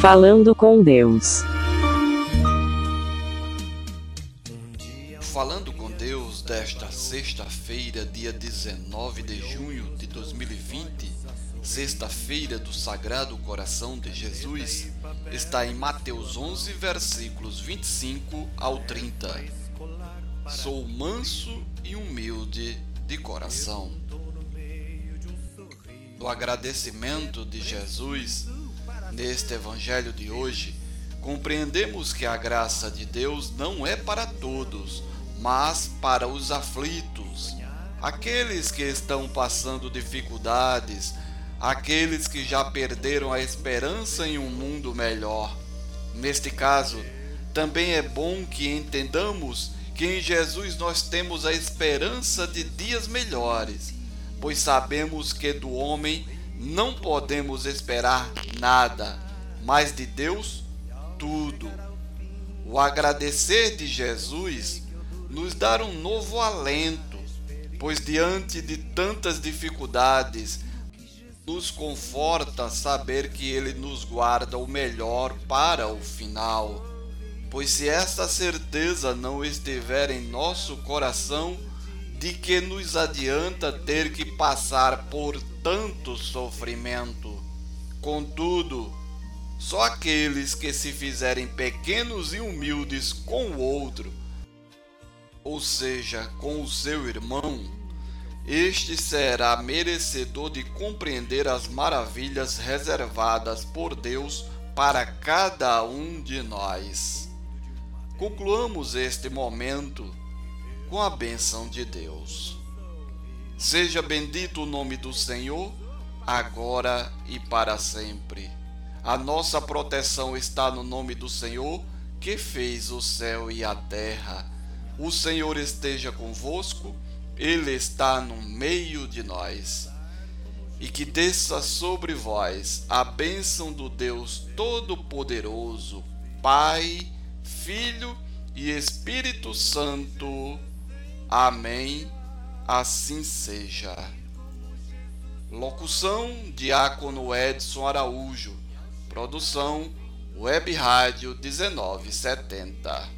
Falando com Deus. Falando com Deus desta sexta-feira, dia 19 de junho de 2020, sexta-feira do Sagrado Coração de Jesus, está em Mateus 11, versículos 25 ao 30. Sou manso e humilde de coração. O agradecimento de Jesus Neste Evangelho de hoje, compreendemos que a graça de Deus não é para todos, mas para os aflitos, aqueles que estão passando dificuldades, aqueles que já perderam a esperança em um mundo melhor. Neste caso, também é bom que entendamos que em Jesus nós temos a esperança de dias melhores, pois sabemos que do homem não podemos esperar nada, mas de Deus tudo. O agradecer de Jesus nos dá um novo alento, pois diante de tantas dificuldades, nos conforta saber que Ele nos guarda o melhor para o final. Pois se esta certeza não estiver em nosso coração, de que nos adianta ter que passar por tanto sofrimento? Contudo, só aqueles que se fizerem pequenos e humildes com o outro, ou seja, com o seu irmão, este será merecedor de compreender as maravilhas reservadas por Deus para cada um de nós. Concluamos este momento com a bênção de Deus. Seja bendito o nome do Senhor, agora e para sempre. A nossa proteção está no nome do Senhor, que fez o céu e a terra. O Senhor esteja convosco, Ele está no meio de nós. E que desça sobre vós a bênção do Deus Todo-Poderoso, Pai, Filho e Espírito Santo. Amém. Assim seja. Locução: Diácono Edson Araújo. Produção: Web Rádio 1970.